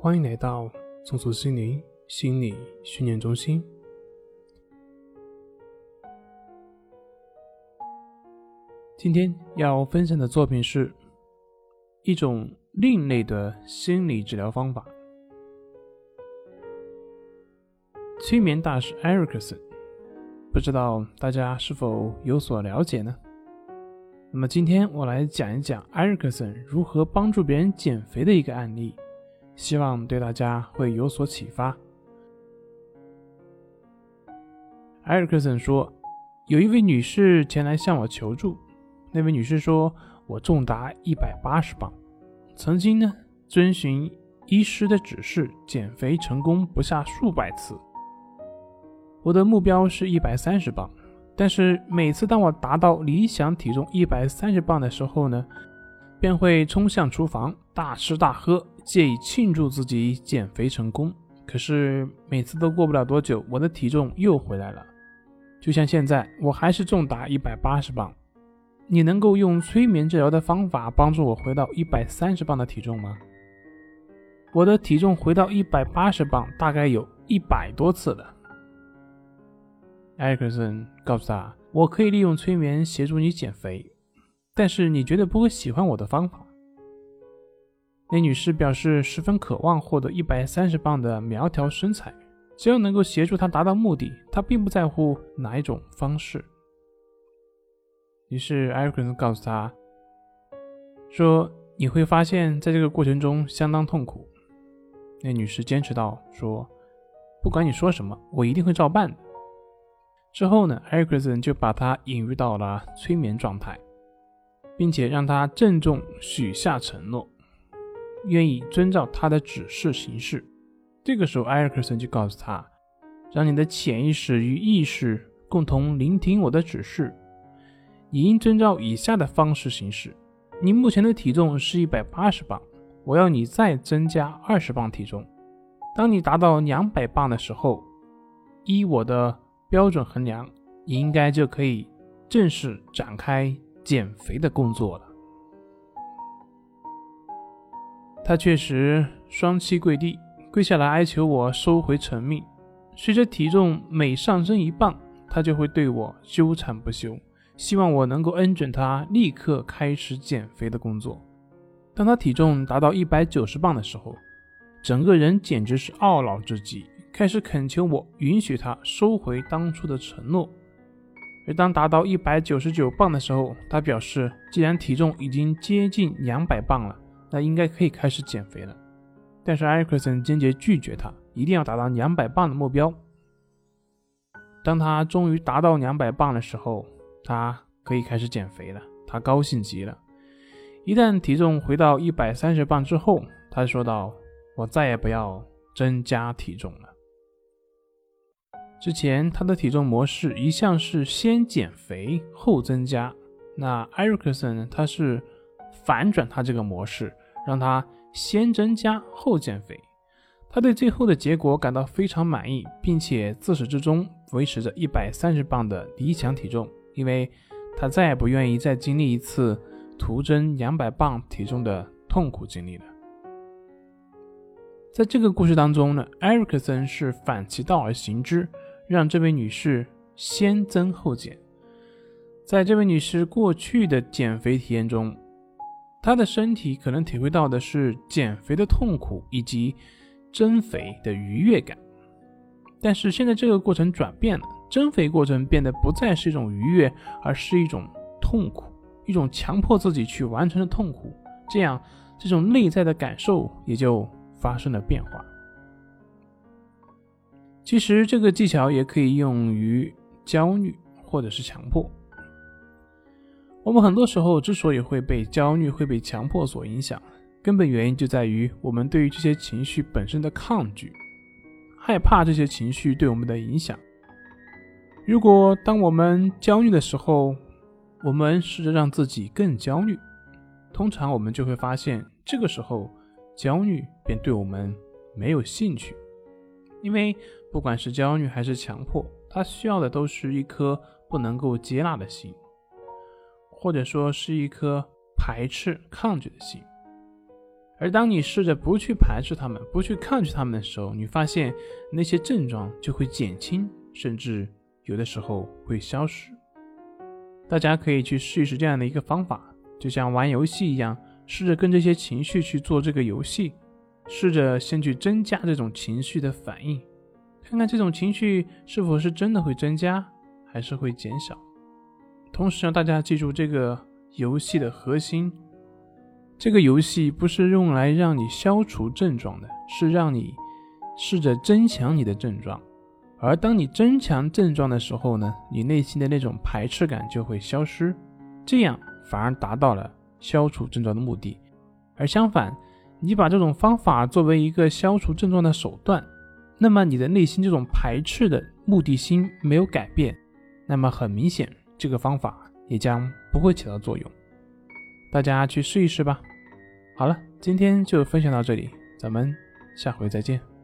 欢迎来到松鼠心灵心理训练中心。今天要分享的作品是一种另类的心理治疗方法——催眠大师艾瑞克森。不知道大家是否有所了解呢？那么今天我来讲一讲艾瑞克森如何帮助别人减肥的一个案例，希望对大家会有所启发。埃尔克森说，有一位女士前来向我求助。那位女士说：“我重达一百八十磅，曾经呢遵循医师的指示减肥成功不下数百次。我的目标是一百三十磅，但是每次当我达到理想体重一百三十磅的时候呢，便会冲向厨房大吃大喝，借以庆祝自己减肥成功。可是每次都过不了多久，我的体重又回来了，就像现在，我还是重达一百八十磅。”你能够用催眠治疗的方法帮助我回到一百三十磅的体重吗？我的体重回到一百八十磅大概有一百多次了。艾克森告诉他：“我可以利用催眠协助你减肥，但是你绝对不会喜欢我的方法。”那女士表示十分渴望获得一百三十磅的苗条身材，只要能够协助她达到目的，她并不在乎哪一种方式。于是艾瑞克森告诉他说：“你会发现在这个过程中相当痛苦。”那女士坚持道：“说不管你说什么，我一定会照办。”之后呢，艾瑞克森就把他引入到了催眠状态，并且让他郑重许下承诺，愿意遵照他的指示行事。这个时候，艾克森就告诉他：“让你的潜意识与意识共同聆听我的指示。”你应遵照以下的方式行事：你目前的体重是一百八十磅，我要你再增加二十磅体重。当你达到两百磅的时候，依我的标准衡量，你应该就可以正式展开减肥的工作了。他确实双膝跪地，跪下来哀求我收回成命。随着体重每上升一磅，他就会对我纠缠不休。希望我能够恩准他立刻开始减肥的工作。当他体重达到一百九十磅的时候，整个人简直是懊恼至极，开始恳求我允许他收回当初的承诺。而当达到一百九十九磅的时候，他表示，既然体重已经接近两百磅了，那应该可以开始减肥了。但是艾克森坚决拒绝他，一定要达到两百磅的目标。当他终于达到两百磅的时候，他可以开始减肥了，他高兴极了。一旦体重回到一百三十磅之后，他说道：“我再也不要增加体重了。”之前他的体重模式一向是先减肥后增加，那艾瑞克森？他是反转他这个模式，让他先增加后减肥。他对最后的结果感到非常满意，并且自始至终维持着一百三十磅的理想体重。因为他再也不愿意再经历一次徒增两百磅体重的痛苦经历了。在这个故事当中呢，艾瑞克森是反其道而行之，让这位女士先增后减。在这位女士过去的减肥体验中，他的身体可能体会到的是减肥的痛苦以及增肥的愉悦感，但是现在这个过程转变了。增肥过程变得不再是一种愉悦，而是一种痛苦，一种强迫自己去完成的痛苦。这样，这种内在的感受也就发生了变化。其实，这个技巧也可以用于焦虑或者是强迫。我们很多时候之所以会被焦虑、会被强迫所影响，根本原因就在于我们对于这些情绪本身的抗拒，害怕这些情绪对我们的影响。如果当我们焦虑的时候，我们试着让自己更焦虑，通常我们就会发现，这个时候焦虑便对我们没有兴趣，因为不管是焦虑还是强迫，它需要的都是一颗不能够接纳的心，或者说是一颗排斥、抗拒的心。而当你试着不去排斥他们、不去抗拒他们的时候，你发现那些症状就会减轻，甚至有的时候会消失。大家可以去试一试这样的一个方法，就像玩游戏一样，试着跟这些情绪去做这个游戏，试着先去增加这种情绪的反应，看看这种情绪是否是真的会增加，还是会减少。同时让大家记住这个游戏的核心，这个游戏不是用来让你消除症状的，是让你试着增强你的症状。而当你增强症状的时候呢，你内心的那种排斥感就会消失，这样反而达到了消除症状的目的。而相反，你把这种方法作为一个消除症状的手段，那么你的内心这种排斥的目的心没有改变，那么很明显，这个方法也将不会起到作用。大家去试一试吧。好了，今天就分享到这里，咱们下回再见。